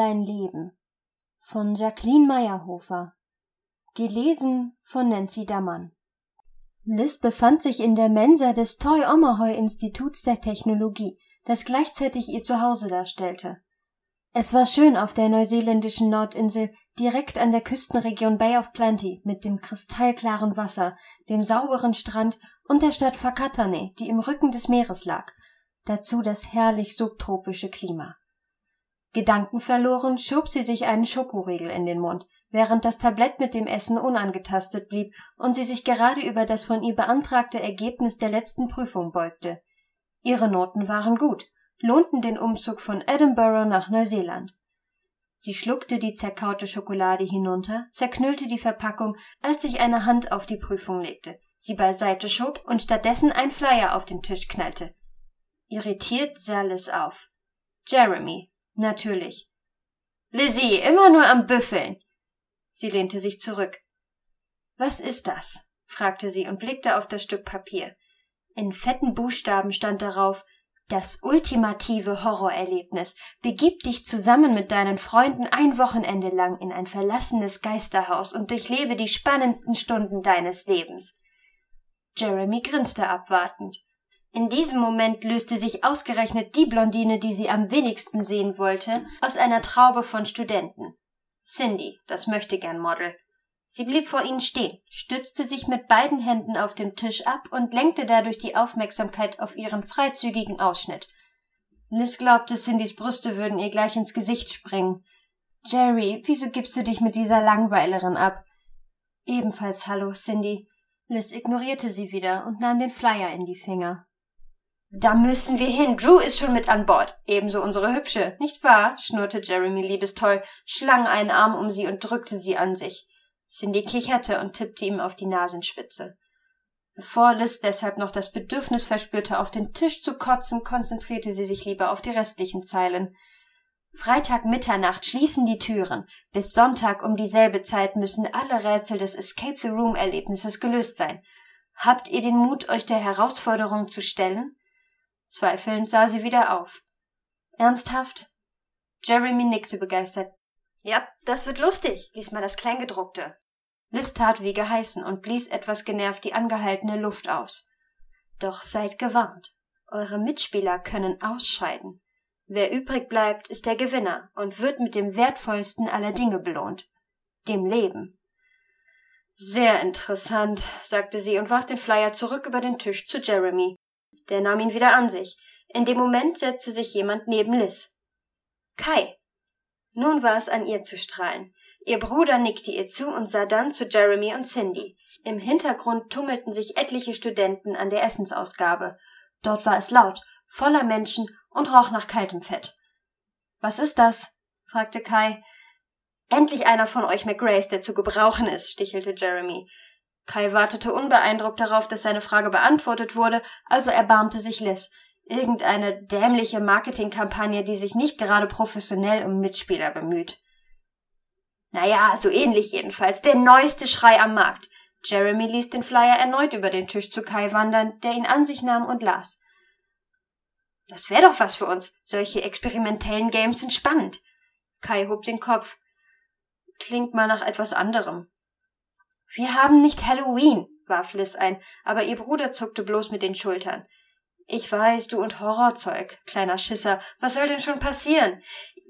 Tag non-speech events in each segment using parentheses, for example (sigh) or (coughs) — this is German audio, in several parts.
dein Leben von Jacqueline Meyerhofer Gelesen von Nancy Dammann Liz befand sich in der Mensa des Toy Omahoy Instituts der Technologie, das gleichzeitig ihr Zuhause darstellte. Es war schön auf der neuseeländischen Nordinsel, direkt an der Küstenregion Bay of Plenty, mit dem kristallklaren Wasser, dem sauberen Strand und der Stadt Whakatane, die im Rücken des Meeres lag. Dazu das herrlich subtropische Klima. Gedankenverloren schob sie sich einen Schokoriegel in den Mund, während das Tablett mit dem Essen unangetastet blieb und sie sich gerade über das von ihr beantragte Ergebnis der letzten Prüfung beugte. Ihre Noten waren gut, lohnten den Umzug von Edinburgh nach Neuseeland. Sie schluckte die zerkaute Schokolade hinunter, zerknüllte die Verpackung, als sich eine Hand auf die Prüfung legte, sie beiseite schob und stattdessen ein Flyer auf den Tisch knallte. Irritiert sah Liz auf. Jeremy, natürlich. Lizzie, immer nur am Büffeln. Sie lehnte sich zurück. Was ist das? fragte sie und blickte auf das Stück Papier. In fetten Buchstaben stand darauf das ultimative Horrorerlebnis. Begib dich zusammen mit deinen Freunden ein Wochenende lang in ein verlassenes Geisterhaus und durchlebe die spannendsten Stunden deines Lebens. Jeremy grinste abwartend. In diesem Moment löste sich ausgerechnet die Blondine, die sie am wenigsten sehen wollte, aus einer Traube von Studenten. Cindy, das Möchtegern Model. Sie blieb vor ihnen stehen, stützte sich mit beiden Händen auf dem Tisch ab und lenkte dadurch die Aufmerksamkeit auf ihren freizügigen Ausschnitt. Liz glaubte, Cindys Brüste würden ihr gleich ins Gesicht springen. Jerry, wieso gibst du dich mit dieser Langweilerin ab? Ebenfalls Hallo, Cindy. Liz ignorierte sie wieder und nahm den Flyer in die Finger. Da müssen wir hin. Drew ist schon mit an Bord. Ebenso unsere Hübsche, nicht wahr? schnurrte Jeremy liebestoll, schlang einen Arm um sie und drückte sie an sich. Cindy kicherte und tippte ihm auf die Nasenspitze. Bevor Liz deshalb noch das Bedürfnis verspürte, auf den Tisch zu kotzen, konzentrierte sie sich lieber auf die restlichen Zeilen. Freitag Mitternacht schließen die Türen. Bis Sonntag um dieselbe Zeit müssen alle Rätsel des Escape the Room Erlebnisses gelöst sein. Habt ihr den Mut, euch der Herausforderung zu stellen? Zweifelnd sah sie wieder auf. Ernsthaft? Jeremy nickte begeistert. Ja, das wird lustig, lies mal das Kleingedruckte. Liz tat wie geheißen und blies etwas genervt die angehaltene Luft aus. Doch seid gewarnt. Eure Mitspieler können ausscheiden. Wer übrig bleibt, ist der Gewinner und wird mit dem wertvollsten aller Dinge belohnt. Dem Leben. Sehr interessant, sagte sie und warf den Flyer zurück über den Tisch zu Jeremy. Der nahm ihn wieder an sich. In dem Moment setzte sich jemand neben Liz. Kai, nun war es an ihr zu strahlen. Ihr Bruder nickte ihr zu und sah dann zu Jeremy und Cindy. Im Hintergrund tummelten sich etliche Studenten an der Essensausgabe. Dort war es laut, voller Menschen und roch nach kaltem Fett. Was ist das? fragte Kai. Endlich einer von euch McGrace, der zu gebrauchen ist, stichelte Jeremy. Kai wartete unbeeindruckt darauf, dass seine Frage beantwortet wurde, also erbarmte sich Liz. Irgendeine dämliche Marketingkampagne, die sich nicht gerade professionell um Mitspieler bemüht. Naja, so ähnlich jedenfalls. Der neueste Schrei am Markt. Jeremy ließ den Flyer erneut über den Tisch zu Kai wandern, der ihn an sich nahm und las. Das wäre doch was für uns. Solche experimentellen Games sind spannend. Kai hob den Kopf. Klingt mal nach etwas anderem. Wir haben nicht Halloween, warf Liz ein, aber ihr Bruder zuckte bloß mit den Schultern. Ich weiß, du und Horrorzeug, kleiner Schisser. Was soll denn schon passieren?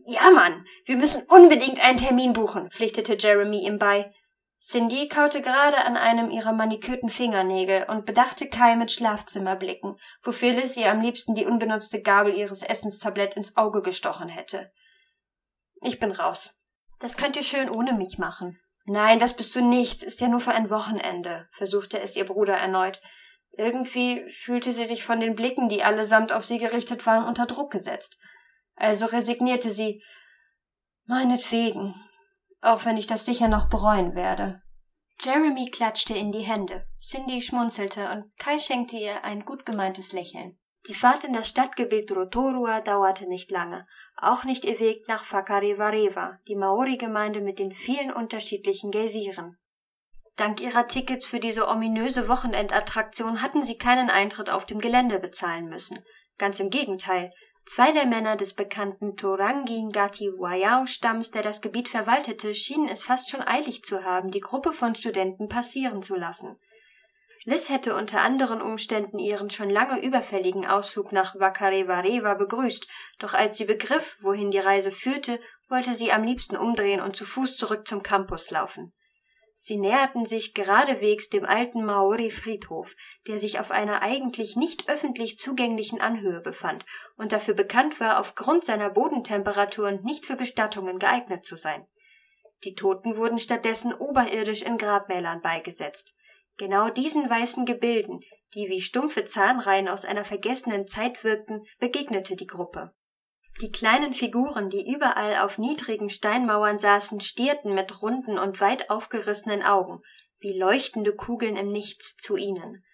Ja, Mann, wir müssen unbedingt einen Termin buchen, pflichtete Jeremy ihm bei. Cindy kaute gerade an einem ihrer manikürten Fingernägel und bedachte Kai mit Schlafzimmerblicken, wofür Liz ihr am liebsten die unbenutzte Gabel ihres Essenstablett ins Auge gestochen hätte. Ich bin raus. Das könnt ihr schön ohne mich machen. Nein, das bist du nicht, ist ja nur für ein Wochenende, versuchte es ihr Bruder erneut. Irgendwie fühlte sie sich von den Blicken, die allesamt auf sie gerichtet waren, unter Druck gesetzt. Also resignierte sie. Meinetwegen. Auch wenn ich das sicher noch bereuen werde. Jeremy klatschte in die Hände. Cindy schmunzelte und Kai schenkte ihr ein gut gemeintes Lächeln. Die Fahrt in das Stadtgebiet Rotorua dauerte nicht lange, auch nicht ihr Weg nach Fakarivareva, die Maori-Gemeinde mit den vielen unterschiedlichen Geysiren. Dank ihrer Tickets für diese ominöse Wochenendattraktion hatten sie keinen Eintritt auf dem Gelände bezahlen müssen. Ganz im Gegenteil, Zwei der Männer des bekannten Torangi Ngati Wayao Stamms, der das Gebiet verwaltete, schienen es fast schon eilig zu haben, die Gruppe von Studenten passieren zu lassen. Liz hätte unter anderen Umständen ihren schon lange überfälligen Ausflug nach Wakarewareva begrüßt, doch als sie begriff, wohin die Reise führte, wollte sie am liebsten umdrehen und zu Fuß zurück zum Campus laufen. Sie näherten sich geradewegs dem alten Maori-Friedhof, der sich auf einer eigentlich nicht öffentlich zugänglichen Anhöhe befand und dafür bekannt war, aufgrund seiner Bodentemperaturen nicht für Bestattungen geeignet zu sein. Die Toten wurden stattdessen oberirdisch in Grabmälern beigesetzt. Genau diesen weißen Gebilden, die wie stumpfe Zahnreihen aus einer vergessenen Zeit wirkten, begegnete die Gruppe. Die kleinen Figuren, die überall auf niedrigen Steinmauern saßen, stierten mit runden und weit aufgerissenen Augen, wie leuchtende Kugeln im Nichts zu ihnen.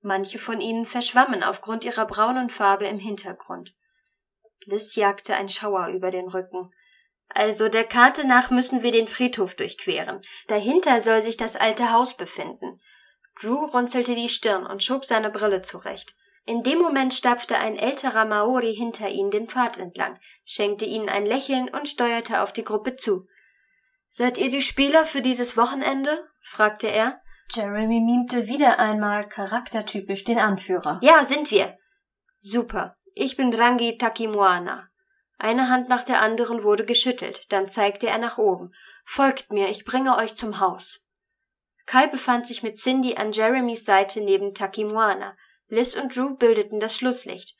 Manche von ihnen verschwammen aufgrund ihrer braunen Farbe im Hintergrund. Liz jagte ein Schauer über den Rücken. Also der Karte nach müssen wir den Friedhof durchqueren. Dahinter soll sich das alte Haus befinden. Drew runzelte die Stirn und schob seine Brille zurecht. In dem Moment stapfte ein älterer Maori hinter ihnen den Pfad entlang, schenkte ihnen ein Lächeln und steuerte auf die Gruppe zu. Seid ihr die Spieler für dieses Wochenende? fragte er. Jeremy mimte wieder einmal charaktertypisch den Anführer. Ja, sind wir. Super. Ich bin Rangi Takimuana. Eine Hand nach der anderen wurde geschüttelt, dann zeigte er nach oben. Folgt mir, ich bringe euch zum Haus. Kai befand sich mit Cindy an Jeremys Seite neben Takimuana. Liz und Drew bildeten das Schlusslicht.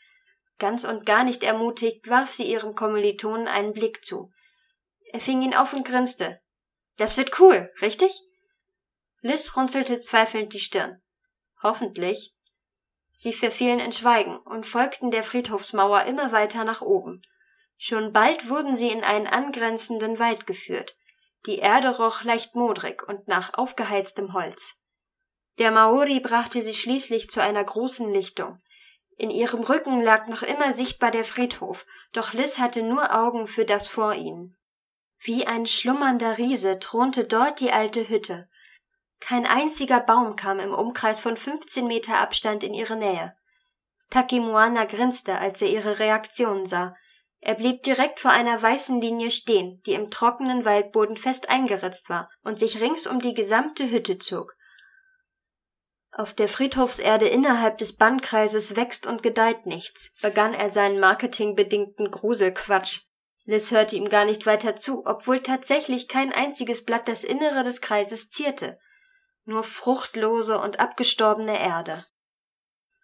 Ganz und gar nicht ermutigt, warf sie ihrem Kommilitonen einen Blick zu. Er fing ihn auf und grinste. Das wird cool, richtig? Liz runzelte zweifelnd die Stirn. Hoffentlich. Sie verfielen in Schweigen und folgten der Friedhofsmauer immer weiter nach oben. Schon bald wurden sie in einen angrenzenden Wald geführt. Die Erde roch leicht modrig und nach aufgeheiztem Holz. Der Maori brachte sie schließlich zu einer großen Lichtung. In ihrem Rücken lag noch immer sichtbar der Friedhof, doch Liz hatte nur Augen für das vor ihnen. Wie ein schlummernder Riese thronte dort die alte Hütte. Kein einziger Baum kam im Umkreis von 15 Meter Abstand in ihre Nähe. Takimuana grinste, als er ihre Reaktion sah. Er blieb direkt vor einer weißen Linie stehen, die im trockenen Waldboden fest eingeritzt war und sich rings um die gesamte Hütte zog. Auf der Friedhofserde innerhalb des Bannkreises wächst und gedeiht nichts, begann er seinen marketingbedingten Gruselquatsch. Liz hörte ihm gar nicht weiter zu, obwohl tatsächlich kein einziges Blatt das Innere des Kreises zierte, nur fruchtlose und abgestorbene Erde.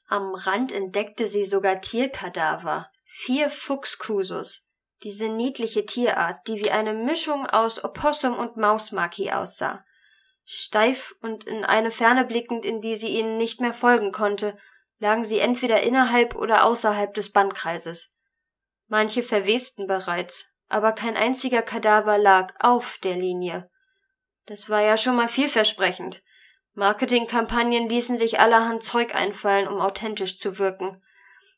Am Rand entdeckte sie sogar Tierkadaver, vier Fuchskusus, diese niedliche Tierart, die wie eine Mischung aus Opossum und Mausmaki aussah steif und in eine Ferne blickend, in die sie ihnen nicht mehr folgen konnte, lagen sie entweder innerhalb oder außerhalb des Bandkreises. Manche verwesten bereits, aber kein einziger Kadaver lag auf der Linie. Das war ja schon mal vielversprechend. Marketingkampagnen ließen sich allerhand Zeug einfallen, um authentisch zu wirken.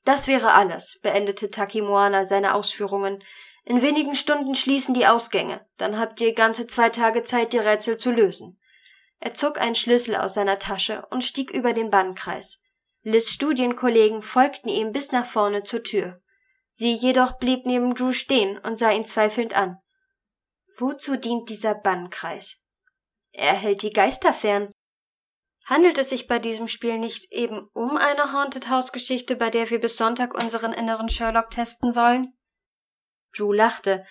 Das wäre alles, beendete Takimoana seine Ausführungen. In wenigen Stunden schließen die Ausgänge, dann habt ihr ganze zwei Tage Zeit, die Rätsel zu lösen. Er zog einen Schlüssel aus seiner Tasche und stieg über den Bannkreis. Liz Studienkollegen folgten ihm bis nach vorne zur Tür. Sie jedoch blieb neben Drew stehen und sah ihn zweifelnd an. Wozu dient dieser Bannkreis? Er hält die Geister fern. Handelt es sich bei diesem Spiel nicht eben um eine Haunted House Geschichte, bei der wir bis Sonntag unseren inneren Sherlock testen sollen? Drew lachte.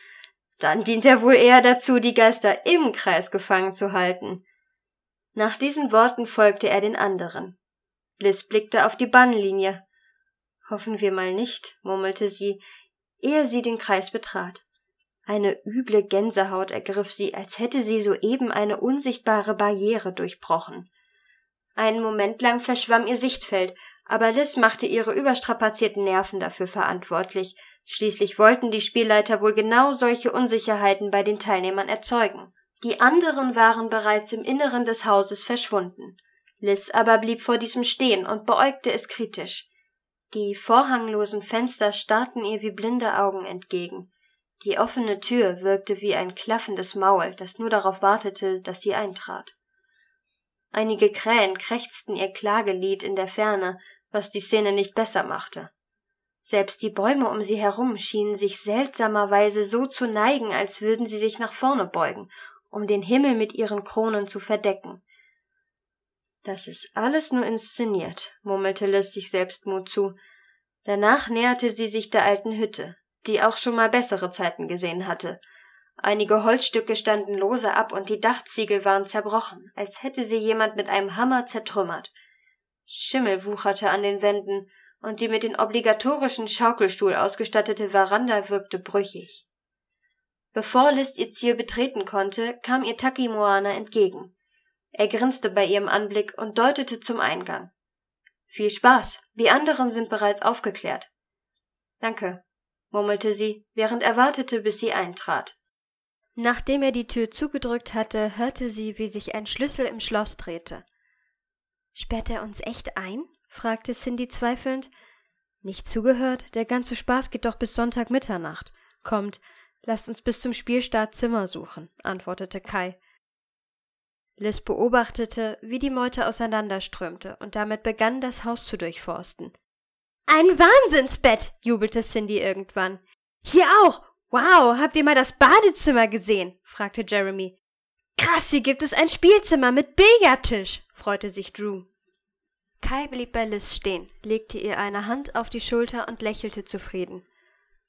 Dann dient er wohl eher dazu, die Geister im Kreis gefangen zu halten. Nach diesen Worten folgte er den anderen. Liz blickte auf die Bannlinie. Hoffen wir mal nicht, murmelte sie, ehe sie den Kreis betrat. Eine üble Gänsehaut ergriff sie, als hätte sie soeben eine unsichtbare Barriere durchbrochen. Einen Moment lang verschwamm ihr Sichtfeld, aber Liz machte ihre überstrapazierten Nerven dafür verantwortlich. Schließlich wollten die Spielleiter wohl genau solche Unsicherheiten bei den Teilnehmern erzeugen. Die anderen waren bereits im Inneren des Hauses verschwunden. Liz aber blieb vor diesem stehen und beäugte es kritisch. Die vorhanglosen Fenster starrten ihr wie blinde Augen entgegen. Die offene Tür wirkte wie ein klaffendes Maul, das nur darauf wartete, dass sie eintrat. Einige Krähen krächzten ihr Klagelied in der Ferne, was die Szene nicht besser machte. Selbst die Bäume um sie herum schienen sich seltsamerweise so zu neigen, als würden sie sich nach vorne beugen, um den Himmel mit ihren Kronen zu verdecken. Das ist alles nur inszeniert, murmelte Liz sich Selbstmut zu. Danach näherte sie sich der alten Hütte, die auch schon mal bessere Zeiten gesehen hatte. Einige Holzstücke standen lose ab und die Dachziegel waren zerbrochen, als hätte sie jemand mit einem Hammer zertrümmert. Schimmel wucherte an den Wänden, und die mit den obligatorischen Schaukelstuhl ausgestattete Veranda wirkte brüchig. Bevor List ihr Ziel betreten konnte, kam ihr Taki Moana entgegen. Er grinste bei ihrem Anblick und deutete zum Eingang. Viel Spaß. Die anderen sind bereits aufgeklärt. Danke, murmelte sie, während er wartete, bis sie eintrat. Nachdem er die Tür zugedrückt hatte, hörte sie, wie sich ein Schlüssel im Schloss drehte. Sperrt er uns echt ein? fragte Cindy zweifelnd. Nicht zugehört? Der ganze Spaß geht doch bis Sonntag Mitternacht. Kommt, lasst uns bis zum Spielstart Zimmer suchen, antwortete Kai. Liz beobachtete, wie die Meute auseinanderströmte, und damit begann, das Haus zu durchforsten. Ein Wahnsinnsbett, jubelte Cindy irgendwann. Hier auch. Wow, habt ihr mal das Badezimmer gesehen? fragte Jeremy. Krass, hier gibt es ein Spielzimmer mit Billardtisch, freute sich Drew. Kai blieb bei Liz stehen, legte ihr eine Hand auf die Schulter und lächelte zufrieden.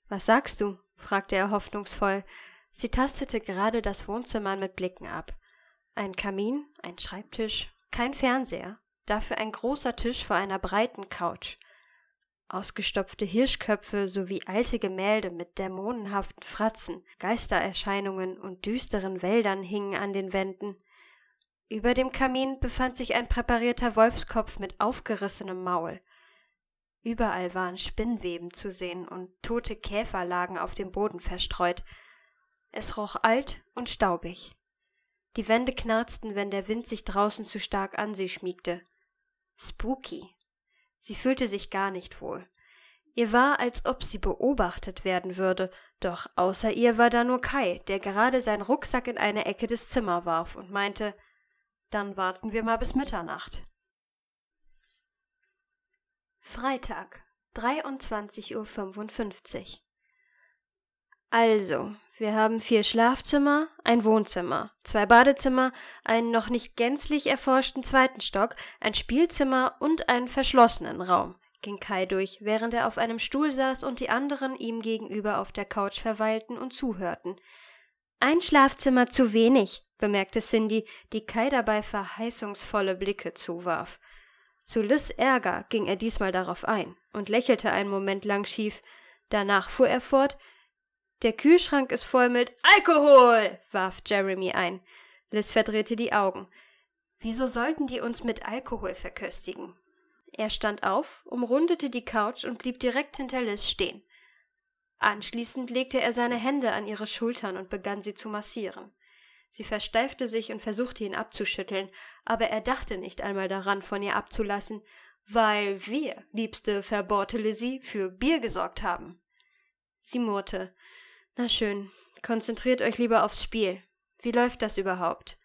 Was sagst du? fragte er hoffnungsvoll. Sie tastete gerade das Wohnzimmer mit Blicken ab. Ein Kamin, ein Schreibtisch, kein Fernseher, dafür ein großer Tisch vor einer breiten Couch. Ausgestopfte Hirschköpfe sowie alte Gemälde mit dämonenhaften Fratzen, Geistererscheinungen und düsteren Wäldern hingen an den Wänden. Über dem Kamin befand sich ein präparierter Wolfskopf mit aufgerissenem Maul. Überall waren Spinnweben zu sehen und tote Käfer lagen auf dem Boden verstreut. Es roch alt und staubig. Die Wände knarzten, wenn der Wind sich draußen zu stark an sie schmiegte. Spooky. Sie fühlte sich gar nicht wohl. Ihr war, als ob sie beobachtet werden würde, doch außer ihr war da nur Kai, der gerade seinen Rucksack in eine Ecke des Zimmers warf und meinte, dann warten wir mal bis Mitternacht. Freitag, 23.55 Uhr. Also, wir haben vier Schlafzimmer, ein Wohnzimmer, zwei Badezimmer, einen noch nicht gänzlich erforschten zweiten Stock, ein Spielzimmer und einen verschlossenen Raum, ging Kai durch, während er auf einem Stuhl saß und die anderen ihm gegenüber auf der Couch verweilten und zuhörten. Ein Schlafzimmer zu wenig, bemerkte Cindy, die Kai dabei verheißungsvolle Blicke zuwarf. Zu Liz Ärger ging er diesmal darauf ein und lächelte einen Moment lang schief. Danach fuhr er fort, der Kühlschrank ist voll mit Alkohol, warf Jeremy ein. Liz verdrehte die Augen. Wieso sollten die uns mit Alkohol verköstigen? Er stand auf, umrundete die Couch und blieb direkt hinter Liz stehen. Anschließend legte er seine Hände an ihre Schultern und begann sie zu massieren. Sie versteifte sich und versuchte ihn abzuschütteln, aber er dachte nicht einmal daran, von ihr abzulassen, weil wir, liebste, verbohrte Lizzie, für Bier gesorgt haben. Sie murrte. Na schön, konzentriert euch lieber aufs Spiel. Wie läuft das überhaupt?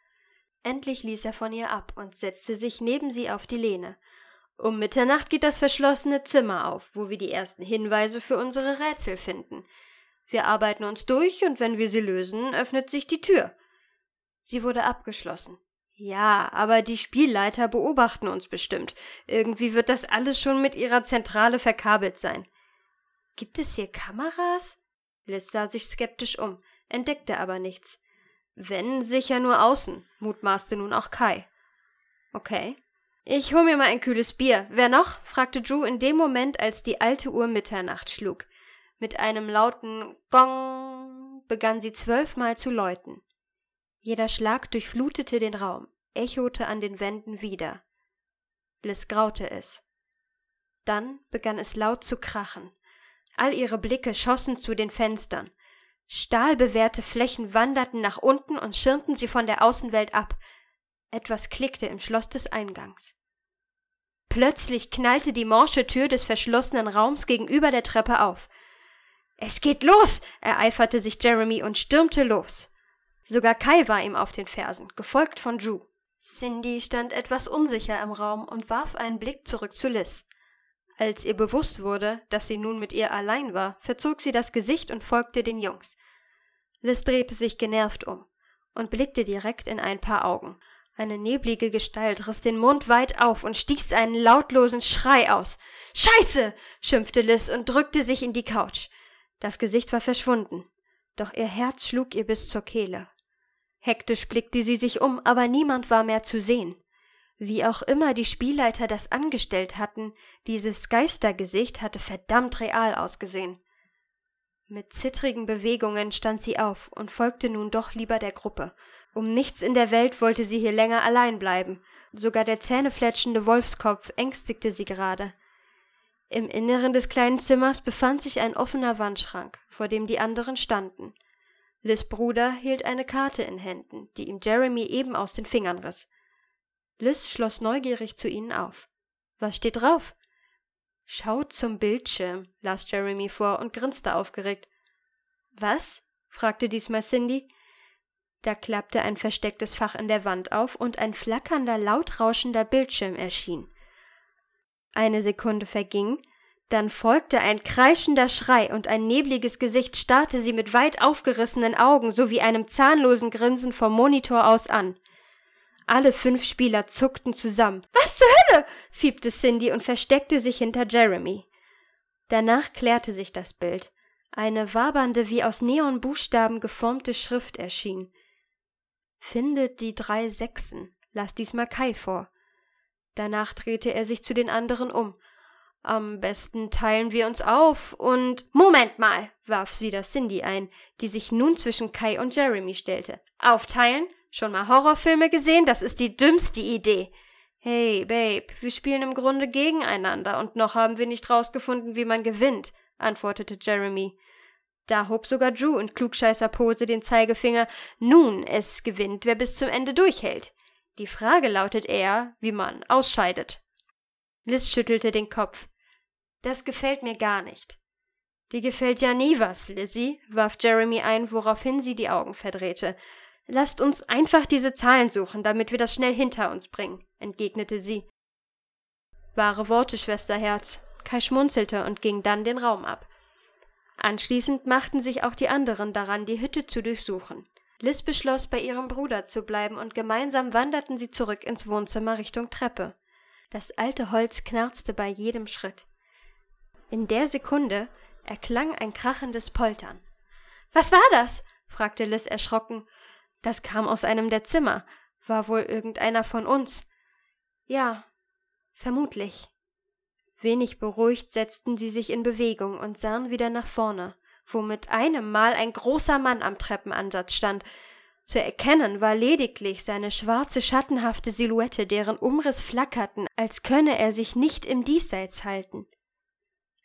Endlich ließ er von ihr ab und setzte sich neben sie auf die Lehne. Um Mitternacht geht das verschlossene Zimmer auf, wo wir die ersten Hinweise für unsere Rätsel finden. Wir arbeiten uns durch und wenn wir sie lösen, öffnet sich die Tür. Sie wurde abgeschlossen. Ja, aber die Spielleiter beobachten uns bestimmt. Irgendwie wird das alles schon mit ihrer Zentrale verkabelt sein. Gibt es hier Kameras? Liz sah sich skeptisch um, entdeckte aber nichts. Wenn, sicher nur außen, mutmaßte nun auch Kai. Okay. Ich hol mir mal ein kühles Bier. Wer noch? fragte Drew in dem Moment, als die alte Uhr Mitternacht schlug. Mit einem lauten Gong begann sie zwölfmal zu läuten. Jeder Schlag durchflutete den Raum, echote an den Wänden wieder. Liz graute es. Dann begann es laut zu krachen. All ihre Blicke schossen zu den Fenstern. Stahlbewehrte Flächen wanderten nach unten und schirmten sie von der Außenwelt ab. Etwas klickte im Schloss des Eingangs. Plötzlich knallte die morsche Tür des verschlossenen Raums gegenüber der Treppe auf. Es geht los, ereiferte sich Jeremy und stürmte los. Sogar Kai war ihm auf den Fersen, gefolgt von Drew. Cindy stand etwas unsicher im Raum und warf einen Blick zurück zu Liz. Als ihr bewusst wurde, dass sie nun mit ihr allein war, verzog sie das Gesicht und folgte den Jungs. Liz drehte sich genervt um und blickte direkt in ein paar Augen. Eine neblige Gestalt riss den Mund weit auf und stieß einen lautlosen Schrei aus. Scheiße! schimpfte Liz und drückte sich in die Couch. Das Gesicht war verschwunden, doch ihr Herz schlug ihr bis zur Kehle. Hektisch blickte sie sich um, aber niemand war mehr zu sehen. Wie auch immer die Spielleiter das angestellt hatten, dieses Geistergesicht hatte verdammt real ausgesehen. Mit zittrigen Bewegungen stand sie auf und folgte nun doch lieber der Gruppe. Um nichts in der Welt wollte sie hier länger allein bleiben. Sogar der zähnefletschende Wolfskopf ängstigte sie gerade. Im Inneren des kleinen Zimmers befand sich ein offener Wandschrank, vor dem die anderen standen. Liz Bruder hielt eine Karte in Händen, die ihm Jeremy eben aus den Fingern riss. Liz schloss neugierig zu ihnen auf. Was steht drauf? Schaut zum Bildschirm, las Jeremy vor und grinste aufgeregt. Was? fragte diesmal Cindy. Da klappte ein verstecktes Fach in der Wand auf und ein flackernder, laut rauschender Bildschirm erschien. Eine Sekunde verging, dann folgte ein kreischender Schrei und ein nebliges Gesicht starrte sie mit weit aufgerissenen Augen sowie einem zahnlosen Grinsen vom Monitor aus an. Alle fünf Spieler zuckten zusammen. Was zur Hölle? fiebte Cindy und versteckte sich hinter Jeremy. Danach klärte sich das Bild. Eine wabernde, wie aus Neonbuchstaben geformte Schrift erschien. Findet die drei Sechsen, las diesmal Kai vor. Danach drehte er sich zu den anderen um. Am besten teilen wir uns auf und. Moment mal, warf wieder Cindy ein, die sich nun zwischen Kai und Jeremy stellte. Aufteilen? Schon mal Horrorfilme gesehen? Das ist die dümmste Idee. Hey, Babe, wir spielen im Grunde gegeneinander und noch haben wir nicht rausgefunden, wie man gewinnt, antwortete Jeremy. Da hob sogar Drew in Klugscheißerpose den Zeigefinger. Nun, es gewinnt, wer bis zum Ende durchhält. Die Frage lautet eher, wie man ausscheidet. Liz schüttelte den Kopf. Das gefällt mir gar nicht. Dir gefällt ja nie was, Lizzie, warf Jeremy ein, woraufhin sie die Augen verdrehte. Lasst uns einfach diese Zahlen suchen, damit wir das schnell hinter uns bringen, entgegnete sie. Wahre Worte, Schwesterherz. Kai schmunzelte und ging dann den Raum ab. Anschließend machten sich auch die anderen daran, die Hütte zu durchsuchen. Liz beschloss, bei ihrem Bruder zu bleiben, und gemeinsam wanderten sie zurück ins Wohnzimmer Richtung Treppe. Das alte Holz knarzte bei jedem Schritt. In der Sekunde erklang ein krachendes Poltern. Was war das? fragte Liz erschrocken das kam aus einem der Zimmer. War wohl irgendeiner von uns. Ja, vermutlich. Wenig beruhigt setzten sie sich in Bewegung und sahen wieder nach vorne, wo mit einem Mal ein großer Mann am Treppenansatz stand. Zu erkennen war lediglich seine schwarze, schattenhafte Silhouette, deren Umriss flackerten, als könne er sich nicht im Diesseits halten.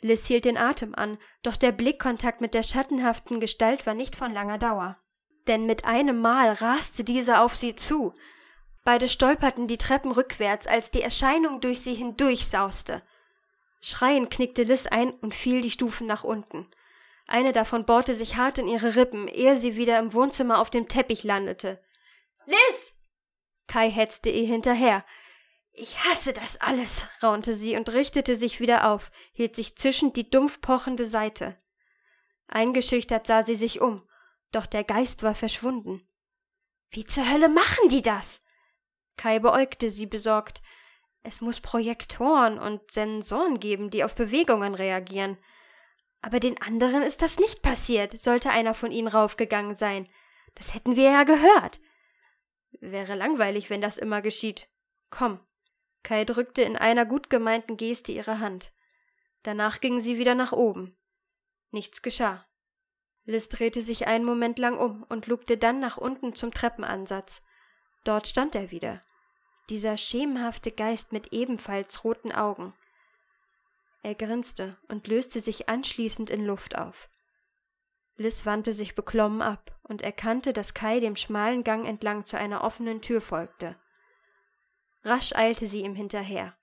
Liz hielt den Atem an, doch der Blickkontakt mit der schattenhaften Gestalt war nicht von langer Dauer denn mit einem Mal raste dieser auf sie zu. Beide stolperten die Treppen rückwärts, als die Erscheinung durch sie hindurchsauste. Schreiend knickte Liz ein und fiel die Stufen nach unten. Eine davon bohrte sich hart in ihre Rippen, ehe sie wieder im Wohnzimmer auf dem Teppich landete. Liz! Kai hetzte ihr hinterher. Ich hasse das alles, raunte sie und richtete sich wieder auf, hielt sich zischend die dumpf pochende Seite. Eingeschüchtert sah sie sich um doch der Geist war verschwunden. Wie zur Hölle machen die das? Kai beäugte sie besorgt. Es muss Projektoren und Sensoren geben, die auf Bewegungen reagieren. Aber den anderen ist das nicht passiert, sollte einer von ihnen raufgegangen sein. Das hätten wir ja gehört. Wäre langweilig, wenn das immer geschieht. Komm. Kai drückte in einer gut gemeinten Geste ihre Hand. Danach gingen sie wieder nach oben. Nichts geschah. Liz drehte sich einen Moment lang um und lugte dann nach unten zum Treppenansatz. Dort stand er wieder. Dieser schemenhafte Geist mit ebenfalls roten Augen. Er grinste und löste sich anschließend in Luft auf. Liz wandte sich beklommen ab und erkannte, dass Kai dem schmalen Gang entlang zu einer offenen Tür folgte. Rasch eilte sie ihm hinterher.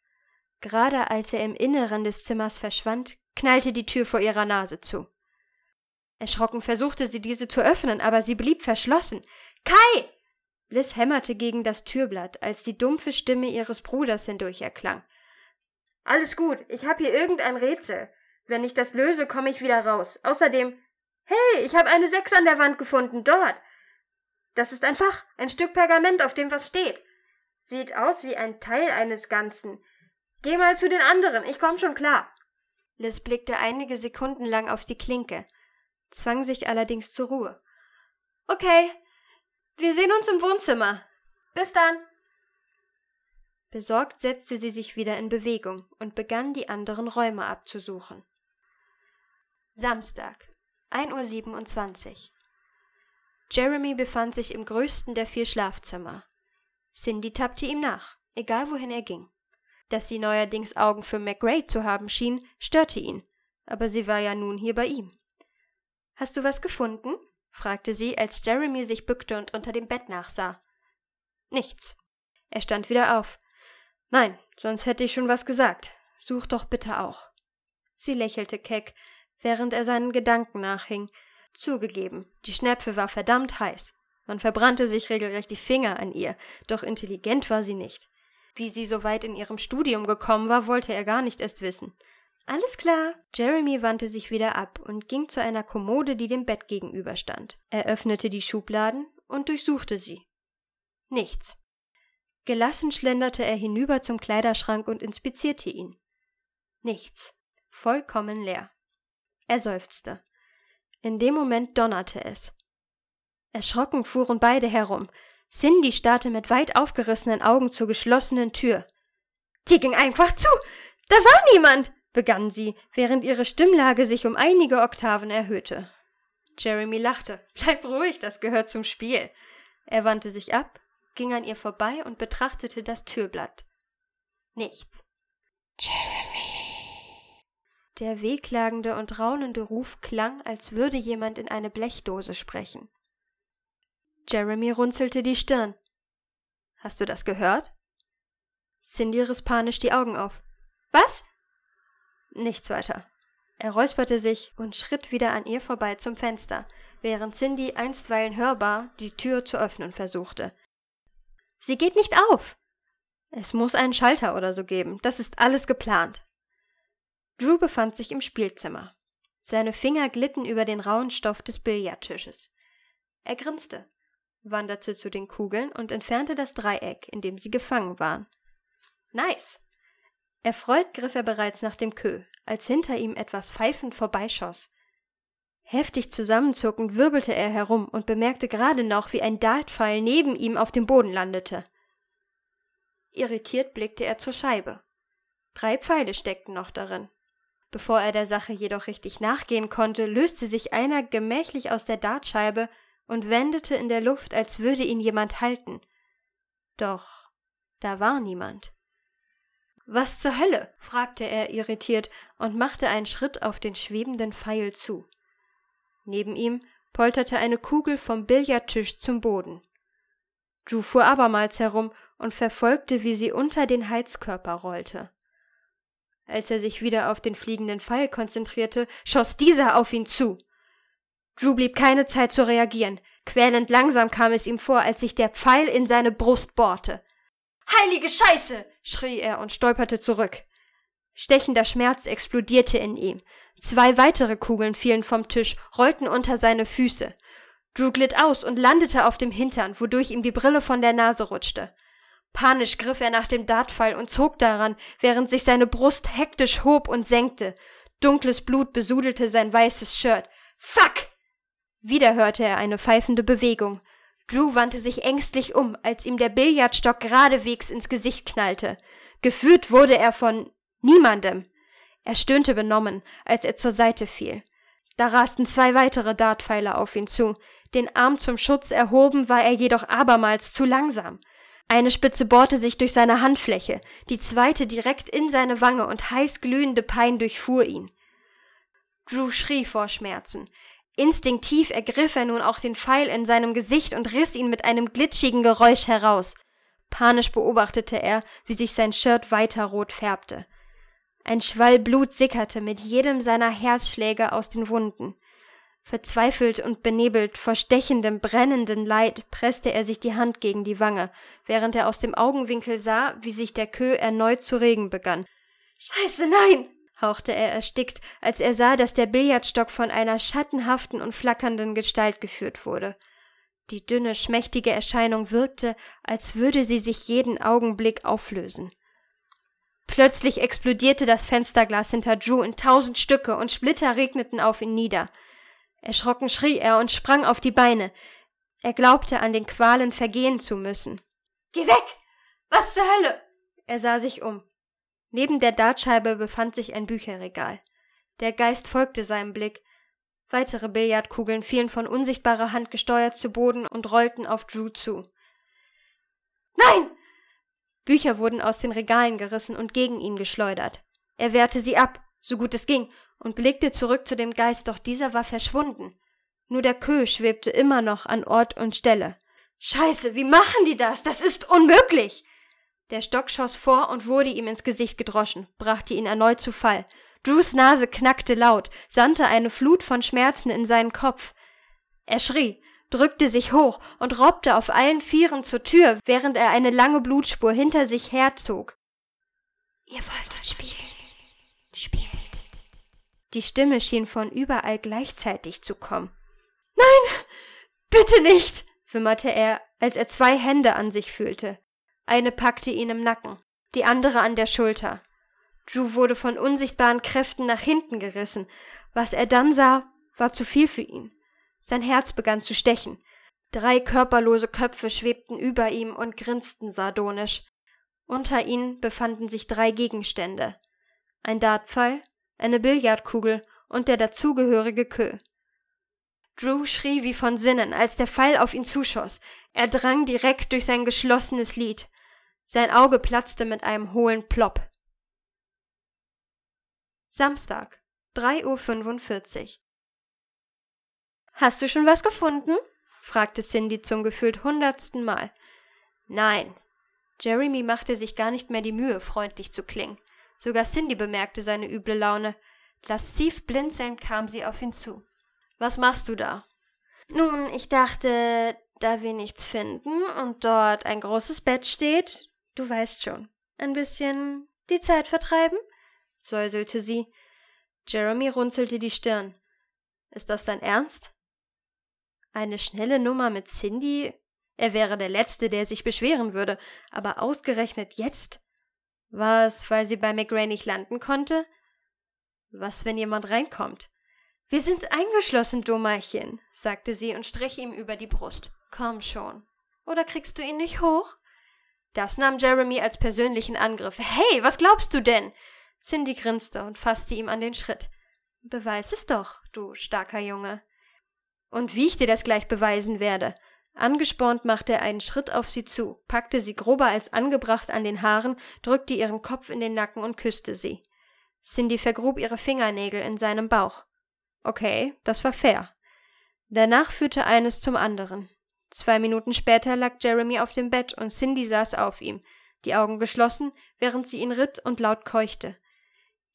Gerade als er im Inneren des Zimmers verschwand, knallte die Tür vor ihrer Nase zu. Erschrocken versuchte sie diese zu öffnen, aber sie blieb verschlossen. Kai! Liz hämmerte gegen das Türblatt, als die dumpfe Stimme ihres Bruders hindurch erklang. Alles gut, ich hab hier irgendein Rätsel. Wenn ich das löse, komme ich wieder raus. Außerdem, hey, ich habe eine Sechs an der Wand gefunden, dort. Das ist ein Fach, ein Stück Pergament, auf dem was steht. Sieht aus wie ein Teil eines Ganzen. Geh mal zu den anderen, ich komm schon klar. Liz blickte einige Sekunden lang auf die Klinke, zwang sich allerdings zur Ruhe. Okay, wir sehen uns im Wohnzimmer. Bis dann. Besorgt setzte sie sich wieder in Bewegung und begann die anderen Räume abzusuchen. Samstag, 1.27 Uhr. Jeremy befand sich im größten der vier Schlafzimmer. Cindy tappte ihm nach, egal wohin er ging. Dass sie neuerdings Augen für McRae zu haben schien, störte ihn, aber sie war ja nun hier bei ihm. Hast du was gefunden? fragte sie, als Jeremy sich bückte und unter dem Bett nachsah. Nichts. Er stand wieder auf. Nein, sonst hätte ich schon was gesagt. Such doch bitte auch. Sie lächelte keck, während er seinen Gedanken nachhing. Zugegeben, die Schnepfe war verdammt heiß. Man verbrannte sich regelrecht die Finger an ihr, doch intelligent war sie nicht. Wie sie so weit in ihrem Studium gekommen war, wollte er gar nicht erst wissen. Alles klar. Jeremy wandte sich wieder ab und ging zu einer Kommode, die dem Bett gegenüberstand. Er öffnete die Schubladen und durchsuchte sie. Nichts. Gelassen schlenderte er hinüber zum Kleiderschrank und inspizierte ihn. Nichts. Vollkommen leer. Er seufzte. In dem Moment donnerte es. Erschrocken fuhren beide herum. Cindy starrte mit weit aufgerissenen Augen zur geschlossenen Tür. Die ging einfach zu. Da war niemand, begann sie, während ihre Stimmlage sich um einige Oktaven erhöhte. Jeremy lachte. Bleib ruhig, das gehört zum Spiel. Er wandte sich ab, ging an ihr vorbei und betrachtete das Türblatt. Nichts. Jeremy. Der wehklagende und raunende Ruf klang, als würde jemand in eine Blechdose sprechen. Jeremy runzelte die Stirn. Hast du das gehört? Cindy riss panisch die Augen auf. Was? Nichts weiter. Er räusperte sich und schritt wieder an ihr vorbei zum Fenster, während Cindy einstweilen hörbar die Tür zu öffnen versuchte. Sie geht nicht auf. Es muss einen Schalter oder so geben. Das ist alles geplant. Drew befand sich im Spielzimmer. Seine Finger glitten über den rauen Stoff des Billardtisches. Er grinste, wanderte zu den Kugeln und entfernte das Dreieck, in dem sie gefangen waren. Nice. Erfreut griff er bereits nach dem Kö, als hinter ihm etwas pfeifend vorbeischoss. Heftig zusammenzuckend wirbelte er herum und bemerkte gerade noch, wie ein Dartpfeil neben ihm auf dem Boden landete. Irritiert blickte er zur Scheibe. Drei Pfeile steckten noch darin. Bevor er der Sache jedoch richtig nachgehen konnte, löste sich einer gemächlich aus der Dartscheibe und wendete in der Luft, als würde ihn jemand halten. Doch da war niemand. Was zur Hölle? fragte er irritiert und machte einen Schritt auf den schwebenden Pfeil zu. Neben ihm polterte eine Kugel vom Billardtisch zum Boden. Drew fuhr abermals herum und verfolgte, wie sie unter den Heizkörper rollte. Als er sich wieder auf den fliegenden Pfeil konzentrierte, schoss dieser auf ihn zu. Drew blieb keine Zeit zu reagieren. Quälend langsam kam es ihm vor, als sich der Pfeil in seine Brust bohrte. Heilige Scheiße! schrie er und stolperte zurück. Stechender Schmerz explodierte in ihm. Zwei weitere Kugeln fielen vom Tisch, rollten unter seine Füße. Drew glitt aus und landete auf dem Hintern, wodurch ihm die Brille von der Nase rutschte. Panisch griff er nach dem Dartpfeil und zog daran, während sich seine Brust hektisch hob und senkte. Dunkles Blut besudelte sein weißes Shirt. Fuck! Wieder hörte er eine pfeifende Bewegung. Drew wandte sich ängstlich um, als ihm der Billardstock geradewegs ins Gesicht knallte. Geführt wurde er von niemandem. Er stöhnte benommen, als er zur Seite fiel. Da rasten zwei weitere Dartpfeile auf ihn zu. Den Arm zum Schutz erhoben, war er jedoch abermals zu langsam. Eine Spitze bohrte sich durch seine Handfläche, die zweite direkt in seine Wange und heiß glühende Pein durchfuhr ihn. Drew schrie vor Schmerzen. Instinktiv ergriff er nun auch den Pfeil in seinem Gesicht und riss ihn mit einem glitschigen Geräusch heraus. Panisch beobachtete er, wie sich sein Shirt weiter rot färbte. Ein Schwall Blut sickerte mit jedem seiner Herzschläge aus den Wunden. Verzweifelt und benebelt vor stechendem, brennenden Leid presste er sich die Hand gegen die Wange, während er aus dem Augenwinkel sah, wie sich der Kö erneut zu regen begann. Scheiße, nein! Hauchte er erstickt, als er sah, dass der Billardstock von einer schattenhaften und flackernden Gestalt geführt wurde. Die dünne, schmächtige Erscheinung wirkte, als würde sie sich jeden Augenblick auflösen. Plötzlich explodierte das Fensterglas hinter Drew in tausend Stücke und Splitter regneten auf ihn nieder. Erschrocken schrie er und sprang auf die Beine. Er glaubte, an den Qualen vergehen zu müssen. Geh weg! Was zur Hölle! Er sah sich um. Neben der Dartscheibe befand sich ein Bücherregal. Der Geist folgte seinem Blick. Weitere Billardkugeln fielen von unsichtbarer Hand gesteuert zu Boden und rollten auf Drew zu. Nein! Bücher wurden aus den Regalen gerissen und gegen ihn geschleudert. Er wehrte sie ab, so gut es ging, und blickte zurück zu dem Geist, doch dieser war verschwunden. Nur der Kö schwebte immer noch an Ort und Stelle. Scheiße, wie machen die das? Das ist unmöglich! Der Stock schoss vor und wurde ihm ins Gesicht gedroschen, brachte ihn erneut zu Fall. Drews Nase knackte laut, sandte eine Flut von Schmerzen in seinen Kopf. Er schrie, drückte sich hoch und robbte auf allen Vieren zur Tür, während er eine lange Blutspur hinter sich herzog. Ihr wollt uns spielen. Spielt. Die Stimme schien von überall gleichzeitig zu kommen. Nein, bitte nicht, wimmerte er, als er zwei Hände an sich fühlte. Eine packte ihn im Nacken, die andere an der Schulter. Drew wurde von unsichtbaren Kräften nach hinten gerissen. Was er dann sah, war zu viel für ihn. Sein Herz begann zu stechen. Drei körperlose Köpfe schwebten über ihm und grinsten sardonisch. Unter ihnen befanden sich drei Gegenstände. Ein Dartpfeil, eine Billardkugel und der dazugehörige Kö. Drew schrie wie von Sinnen, als der Pfeil auf ihn zuschoss. Er drang direkt durch sein geschlossenes Lid. Sein Auge platzte mit einem hohlen Plopp. Samstag, 3.45 Uhr. Hast du schon was gefunden? fragte Cindy zum gefühlt hundertsten Mal. Nein. Jeremy machte sich gar nicht mehr die Mühe, freundlich zu klingen. Sogar Cindy bemerkte seine üble Laune. Lassiv blinzelnd kam sie auf ihn zu. Was machst du da? Nun, ich dachte, da wir nichts finden und dort ein großes Bett steht, Du weißt schon. Ein bisschen die Zeit vertreiben? säuselte sie. Jeremy runzelte die Stirn. Ist das dein Ernst? Eine schnelle Nummer mit Cindy? Er wäre der Letzte, der sich beschweren würde, aber ausgerechnet jetzt? War es, weil sie bei McRae nicht landen konnte? Was, wenn jemand reinkommt? Wir sind eingeschlossen, Dummerchen, sagte sie und strich ihm über die Brust. Komm schon. Oder kriegst du ihn nicht hoch? Das nahm Jeremy als persönlichen Angriff. Hey, was glaubst du denn? Cindy grinste und fasste ihm an den Schritt. Beweis es doch, du starker Junge. Und wie ich dir das gleich beweisen werde. Angespornt machte er einen Schritt auf sie zu, packte sie grober als angebracht an den Haaren, drückte ihren Kopf in den Nacken und küsste sie. Cindy vergrub ihre Fingernägel in seinem Bauch. Okay, das war fair. Danach führte eines zum anderen. Zwei Minuten später lag Jeremy auf dem Bett und Cindy saß auf ihm, die Augen geschlossen, während sie ihn ritt und laut keuchte.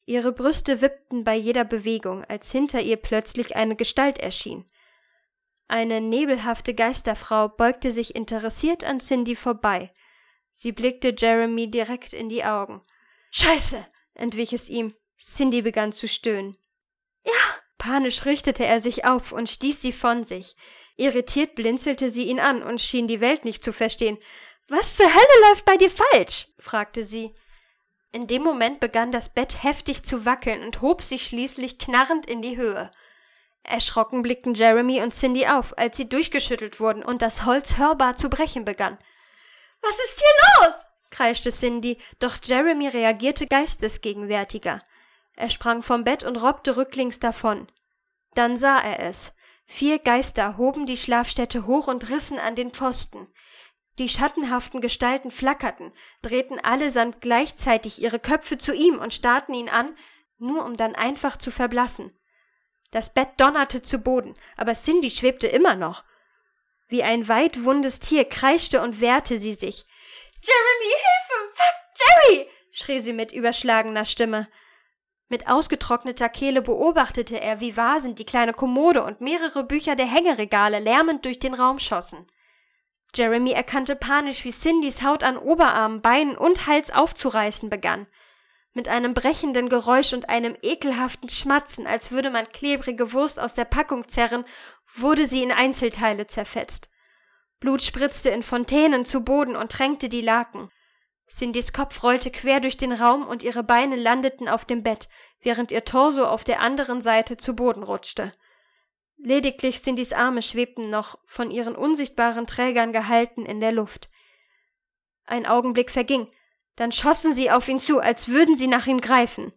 Ihre Brüste wippten bei jeder Bewegung, als hinter ihr plötzlich eine Gestalt erschien. Eine nebelhafte Geisterfrau beugte sich interessiert an Cindy vorbei. Sie blickte Jeremy direkt in die Augen. Scheiße! entwich es ihm. Cindy begann zu stöhnen. Ja! Panisch richtete er sich auf und stieß sie von sich. Irritiert blinzelte sie ihn an und schien die Welt nicht zu verstehen. Was zur Hölle läuft bei dir falsch? fragte sie. In dem Moment begann das Bett heftig zu wackeln und hob sich schließlich knarrend in die Höhe. Erschrocken blickten Jeremy und Cindy auf, als sie durchgeschüttelt wurden und das Holz hörbar zu brechen begann. Was ist hier los? kreischte Cindy, doch Jeremy reagierte geistesgegenwärtiger. Er sprang vom Bett und robbte rücklings davon. Dann sah er es. Vier Geister hoben die Schlafstätte hoch und rissen an den Pfosten. Die schattenhaften Gestalten flackerten, drehten allesamt gleichzeitig ihre Köpfe zu ihm und starrten ihn an, nur um dann einfach zu verblassen. Das Bett donnerte zu Boden, aber Cindy schwebte immer noch. Wie ein weit wundes Tier kreischte und wehrte sie sich. Jeremy, Hilfe! Fuck, Jerry! schrie sie mit überschlagener Stimme. Mit ausgetrockneter Kehle beobachtete er, wie Vasen, die kleine Kommode und mehrere Bücher der Hängeregale lärmend durch den Raum schossen. Jeremy erkannte panisch, wie Cindys Haut an Oberarmen, Beinen und Hals aufzureißen begann. Mit einem brechenden Geräusch und einem ekelhaften Schmatzen, als würde man klebrige Wurst aus der Packung zerren, wurde sie in Einzelteile zerfetzt. Blut spritzte in Fontänen zu Boden und tränkte die Laken. Cindys Kopf rollte quer durch den Raum und ihre Beine landeten auf dem Bett, während ihr Torso auf der anderen Seite zu Boden rutschte. Lediglich Cindys Arme schwebten noch, von ihren unsichtbaren Trägern gehalten, in der Luft. Ein Augenblick verging, dann schossen sie auf ihn zu, als würden sie nach ihm greifen.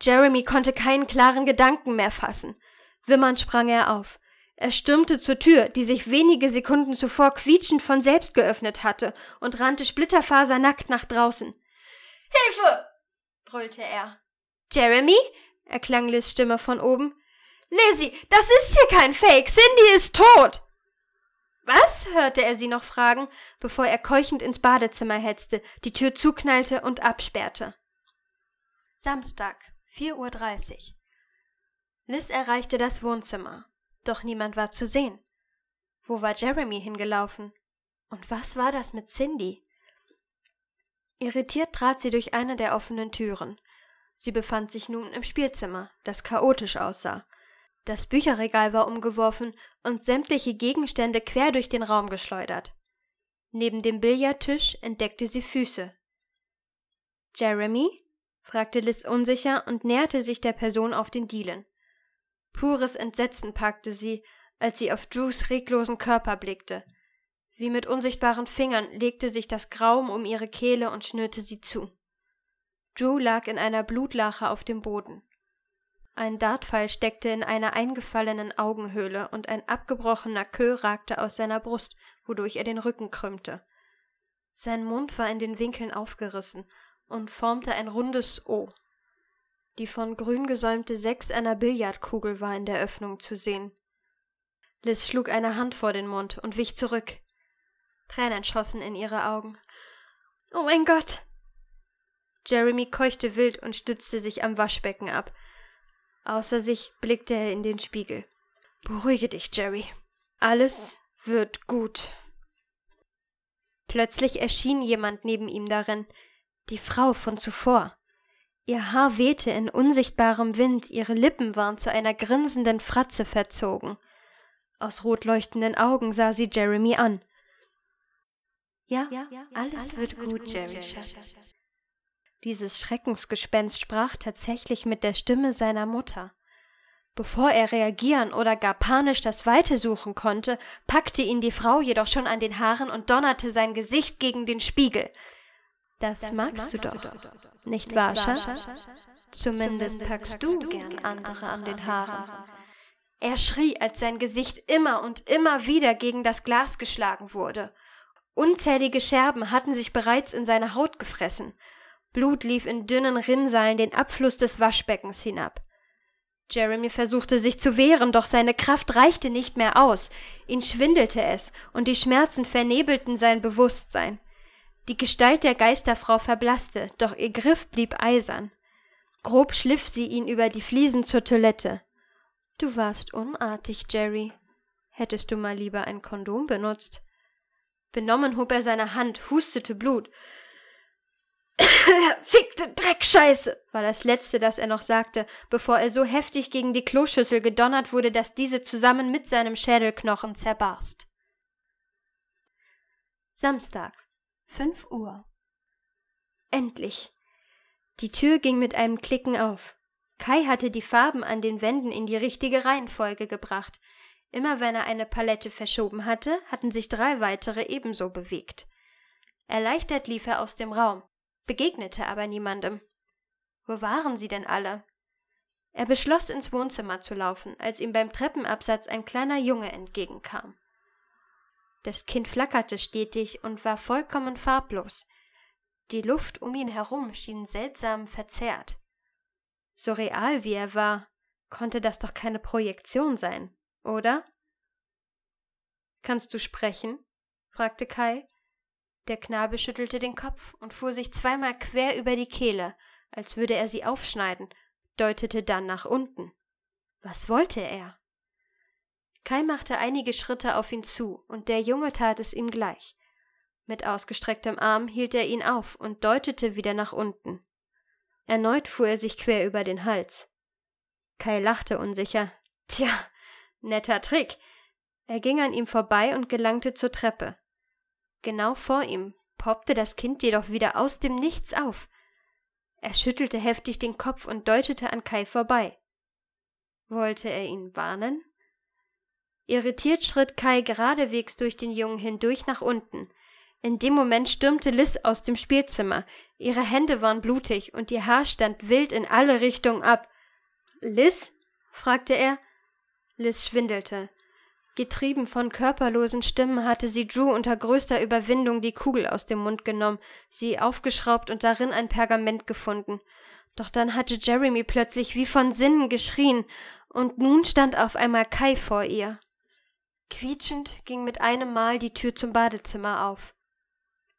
Jeremy konnte keinen klaren Gedanken mehr fassen. Wimmernd sprang er auf. Er stürmte zur Tür, die sich wenige Sekunden zuvor quietschend von selbst geöffnet hatte, und rannte splitterfasernackt nach draußen. Hilfe! brüllte er. Jeremy? erklang Liz Stimme von oben. Lizzie, das ist hier kein Fake. Cindy ist tot. Was? hörte er sie noch fragen, bevor er keuchend ins Badezimmer hetzte, die Tür zuknallte und absperrte. Samstag, 4.30 Uhr. Liz erreichte das Wohnzimmer, doch niemand war zu sehen. Wo war Jeremy hingelaufen? Und was war das mit Cindy? Irritiert trat sie durch eine der offenen Türen. Sie befand sich nun im Spielzimmer, das chaotisch aussah. Das Bücherregal war umgeworfen und sämtliche Gegenstände quer durch den Raum geschleudert. Neben dem Billardtisch entdeckte sie Füße. Jeremy? fragte Liz unsicher und näherte sich der Person auf den Dielen. Pures Entsetzen packte sie, als sie auf Drews reglosen Körper blickte. Wie mit unsichtbaren Fingern legte sich das Graum um ihre Kehle und schnürte sie zu. Drew lag in einer Blutlache auf dem Boden. Ein Dartpfeil steckte in einer eingefallenen Augenhöhle und ein abgebrochener Queue ragte aus seiner Brust, wodurch er den Rücken krümmte. Sein Mund war in den Winkeln aufgerissen und formte ein rundes O. Die von grün gesäumte Sechs einer Billardkugel war in der Öffnung zu sehen. Liz schlug eine Hand vor den Mund und wich zurück. Tränen schossen in ihre Augen. Oh mein Gott! Jeremy keuchte wild und stützte sich am Waschbecken ab. Außer sich blickte er in den Spiegel. Beruhige dich, Jerry. Alles wird gut. Plötzlich erschien jemand neben ihm darin, die Frau von zuvor. Ihr Haar wehte in unsichtbarem Wind, ihre Lippen waren zu einer grinsenden Fratze verzogen. Aus rot leuchtenden Augen sah sie Jeremy an. Ja, ja alles, alles, wird, wird gut, gut, Jerry, Schatz. Dieses Schreckensgespenst sprach tatsächlich mit der Stimme seiner Mutter. Bevor er reagieren oder gar panisch das Weite suchen konnte, packte ihn die Frau jedoch schon an den Haaren und donnerte sein Gesicht gegen den Spiegel. Das, das magst, magst, du doch, du doch. nicht, nicht wahr, Schatz? Zumindest, Zumindest packst du gern andere an den Haaren. Er schrie, als sein Gesicht immer und immer wieder gegen das Glas geschlagen wurde. Unzählige Scherben hatten sich bereits in seine Haut gefressen. Blut lief in dünnen Rinnsalen den Abfluss des Waschbeckens hinab. Jeremy versuchte sich zu wehren, doch seine Kraft reichte nicht mehr aus. Ihn schwindelte es, und die Schmerzen vernebelten sein Bewusstsein. Die Gestalt der Geisterfrau verblasste, doch ihr Griff blieb eisern. Grob schliff sie ihn über die Fliesen zur Toilette. Du warst unartig, Jerry. Hättest du mal lieber ein Kondom benutzt? Benommen hob er seine Hand, hustete Blut. (coughs) Fickte Dreckscheiße, war das letzte, das er noch sagte, bevor er so heftig gegen die Kloschüssel gedonnert wurde, dass diese zusammen mit seinem Schädelknochen zerbarst. Samstag, fünf Uhr. Endlich. Die Tür ging mit einem Klicken auf. Kai hatte die Farben an den Wänden in die richtige Reihenfolge gebracht. Immer wenn er eine Palette verschoben hatte, hatten sich drei weitere ebenso bewegt. Erleichtert lief er aus dem Raum begegnete aber niemandem. Wo waren sie denn alle? Er beschloss, ins Wohnzimmer zu laufen, als ihm beim Treppenabsatz ein kleiner Junge entgegenkam. Das Kind flackerte stetig und war vollkommen farblos. Die Luft um ihn herum schien seltsam verzerrt. So real wie er war, konnte das doch keine Projektion sein, oder? Kannst du sprechen? fragte Kai. Der Knabe schüttelte den Kopf und fuhr sich zweimal quer über die Kehle, als würde er sie aufschneiden, deutete dann nach unten. Was wollte er? Kai machte einige Schritte auf ihn zu, und der Junge tat es ihm gleich. Mit ausgestrecktem Arm hielt er ihn auf und deutete wieder nach unten. Erneut fuhr er sich quer über den Hals. Kai lachte unsicher. Tja, netter Trick. Er ging an ihm vorbei und gelangte zur Treppe. Genau vor ihm poppte das Kind jedoch wieder aus dem Nichts auf. Er schüttelte heftig den Kopf und deutete an Kai vorbei. Wollte er ihn warnen? Irritiert schritt Kai geradewegs durch den Jungen hindurch nach unten. In dem Moment stürmte Liz aus dem Spielzimmer. Ihre Hände waren blutig und ihr Haar stand wild in alle Richtungen ab. Liz? fragte er. Liz schwindelte. Getrieben von körperlosen Stimmen hatte sie Drew unter größter Überwindung die Kugel aus dem Mund genommen, sie aufgeschraubt und darin ein Pergament gefunden. Doch dann hatte Jeremy plötzlich wie von Sinnen geschrien, und nun stand auf einmal Kai vor ihr. Quietschend ging mit einem Mal die Tür zum Badezimmer auf.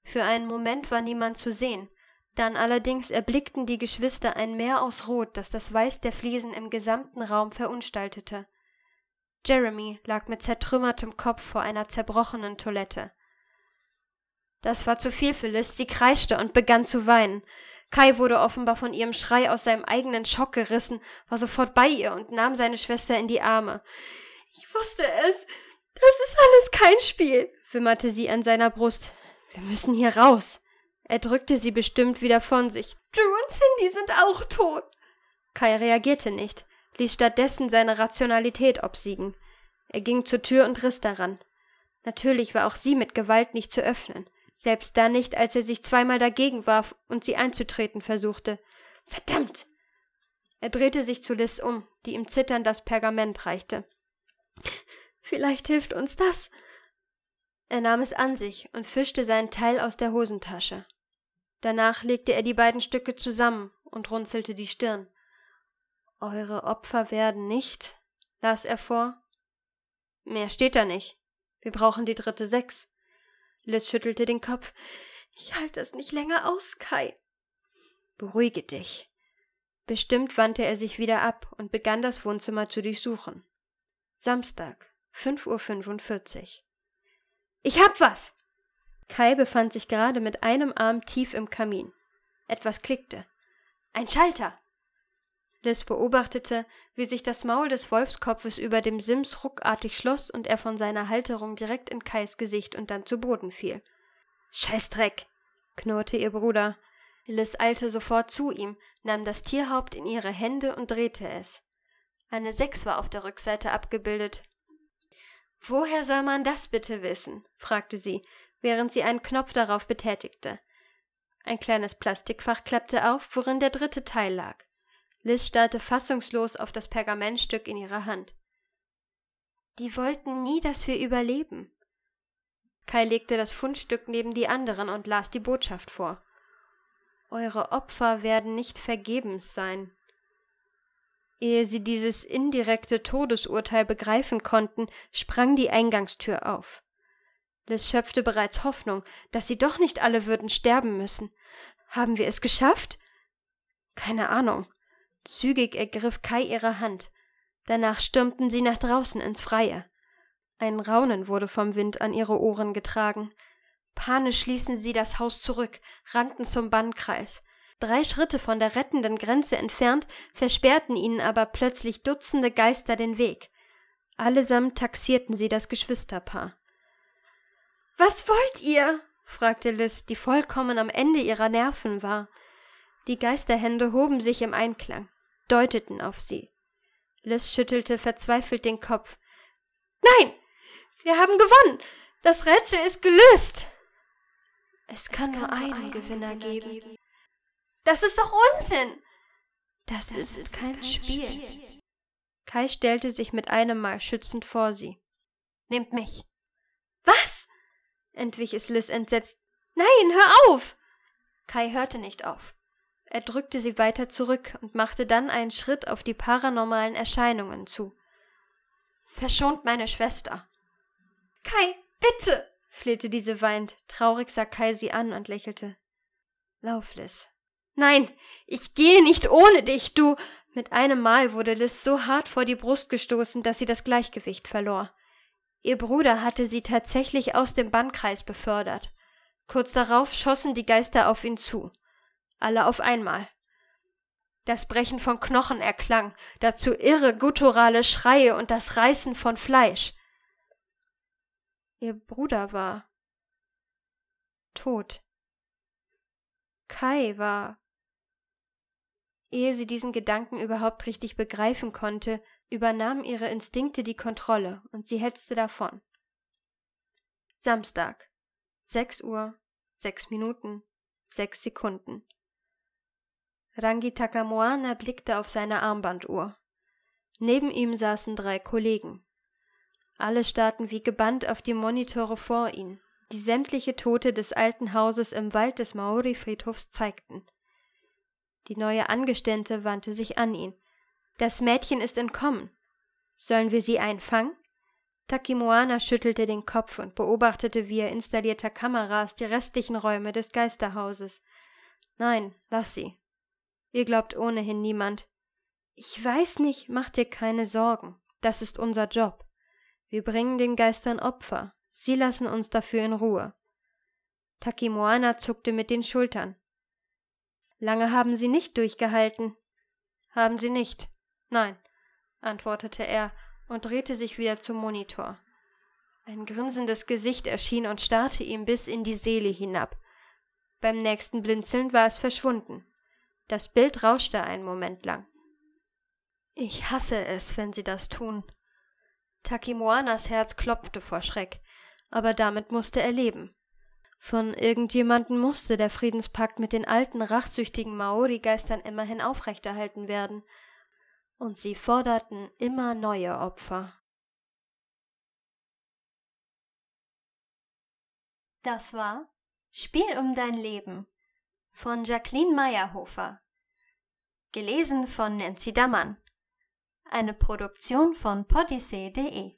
Für einen Moment war niemand zu sehen. Dann allerdings erblickten die Geschwister ein Meer aus Rot, das das Weiß der Fliesen im gesamten Raum verunstaltete. Jeremy lag mit zertrümmertem Kopf vor einer zerbrochenen Toilette. Das war zu viel für Liz, sie kreischte und begann zu weinen. Kai wurde offenbar von ihrem Schrei aus seinem eigenen Schock gerissen, war sofort bei ihr und nahm seine Schwester in die Arme. Ich wusste es. Das ist alles kein Spiel, wimmerte sie an seiner Brust. Wir müssen hier raus. Er drückte sie bestimmt wieder von sich. Drew und Cindy sind auch tot. Kai reagierte nicht, ließ stattdessen seine Rationalität obsiegen. Er ging zur Tür und riss daran. Natürlich war auch sie mit Gewalt nicht zu öffnen, selbst dann nicht, als er sich zweimal dagegen warf und sie einzutreten versuchte. Verdammt! Er drehte sich zu Liz um, die ihm zitternd das Pergament reichte. Vielleicht hilft uns das. Er nahm es an sich und fischte seinen Teil aus der Hosentasche. Danach legte er die beiden Stücke zusammen und runzelte die Stirn. Eure Opfer werden nicht, las er vor. Mehr steht da nicht. Wir brauchen die dritte Sechs. Liz schüttelte den Kopf. Ich halte es nicht länger aus, Kai. Beruhige dich. Bestimmt wandte er sich wieder ab und begann das Wohnzimmer zu durchsuchen. Samstag, fünf Uhr. fünfundvierzig. Ich hab was! Kai befand sich gerade mit einem Arm tief im Kamin. Etwas klickte. Ein Schalter! Liz beobachtete, wie sich das Maul des Wolfskopfes über dem Sims ruckartig schloss und er von seiner Halterung direkt in Kais Gesicht und dann zu Boden fiel. Scheißdreck! knurrte ihr Bruder. Liz eilte sofort zu ihm, nahm das Tierhaupt in ihre Hände und drehte es. Eine Sechs war auf der Rückseite abgebildet, Woher soll man das bitte wissen? fragte sie, während sie einen Knopf darauf betätigte. Ein kleines Plastikfach klappte auf, worin der dritte Teil lag. Liz starrte fassungslos auf das Pergamentstück in ihrer Hand. Die wollten nie, dass wir überleben. Kai legte das Fundstück neben die anderen und las die Botschaft vor. Eure Opfer werden nicht vergebens sein. Ehe sie dieses indirekte Todesurteil begreifen konnten, sprang die Eingangstür auf. Liz schöpfte bereits Hoffnung, dass sie doch nicht alle würden sterben müssen. Haben wir es geschafft? Keine Ahnung. Zügig ergriff Kai ihre Hand. Danach stürmten sie nach draußen ins Freie. Ein Raunen wurde vom Wind an ihre Ohren getragen. Panisch ließen sie das Haus zurück, rannten zum Bannkreis. Drei Schritte von der rettenden Grenze entfernt versperrten ihnen aber plötzlich Dutzende Geister den Weg. Allesamt taxierten sie das Geschwisterpaar. Was wollt ihr? fragte Liz, die vollkommen am Ende ihrer Nerven war. Die Geisterhände hoben sich im Einklang, deuteten auf sie. Liz schüttelte verzweifelt den Kopf. Nein, wir haben gewonnen. Das Rätsel ist gelöst. Es kann, es kann nur einen, einen Gewinner, geben. geben. Das ist doch Unsinn! Das, das ist, ist, kein, kein Spiel. Spiel. Kai stellte sich mit einem Mal schützend vor sie. Nehmt mich. Was? entwich es Liz entsetzt. Nein, hör auf! Kai hörte nicht auf. Er drückte sie weiter zurück und machte dann einen Schritt auf die paranormalen Erscheinungen zu. Verschont meine Schwester. Kai, bitte! flehte diese weint. Traurig sah Kai sie an und lächelte. Lauf, Liz. Nein, ich gehe nicht ohne dich, du. Mit einem Mal wurde Liz so hart vor die Brust gestoßen, dass sie das Gleichgewicht verlor. Ihr Bruder hatte sie tatsächlich aus dem Bannkreis befördert. Kurz darauf schossen die Geister auf ihn zu. Alle auf einmal. Das Brechen von Knochen erklang, dazu irre gutturale Schreie und das Reißen von Fleisch. Ihr Bruder war tot. Kai war. Ehe sie diesen Gedanken überhaupt richtig begreifen konnte, übernahmen ihre Instinkte die Kontrolle und sie hetzte davon. Samstag. Sechs Uhr, sechs Minuten, sechs Sekunden. Rangi Takamoana blickte auf seine Armbanduhr. Neben ihm saßen drei Kollegen. Alle starrten wie gebannt auf die Monitore vor ihnen, die sämtliche Tote des alten Hauses im Wald des Maori-Friedhofs zeigten. Die neue Angestellte wandte sich an ihn. Das Mädchen ist entkommen. Sollen wir sie einfangen? Takimoana schüttelte den Kopf und beobachtete via installierter Kameras die restlichen Räume des Geisterhauses. Nein, lass sie. Ihr glaubt ohnehin niemand. Ich weiß nicht, mach dir keine Sorgen. Das ist unser Job. Wir bringen den Geistern Opfer. Sie lassen uns dafür in Ruhe. Takimoana zuckte mit den Schultern. Lange haben Sie nicht durchgehalten. Haben Sie nicht. Nein, antwortete er und drehte sich wieder zum Monitor. Ein grinsendes Gesicht erschien und starrte ihm bis in die Seele hinab. Beim nächsten Blinzeln war es verschwunden. Das Bild rauschte einen Moment lang. Ich hasse es, wenn sie das tun. Takimoanas Herz klopfte vor Schreck, aber damit musste er leben. Von irgendjemanden musste der Friedenspakt mit den alten, rachsüchtigen Maori-Geistern immerhin aufrechterhalten werden, und sie forderten immer neue Opfer. Das war Spiel um dein Leben von Jacqueline Meyerhofer. Gelesen von Nancy Dammann. Eine Produktion von podyssee.de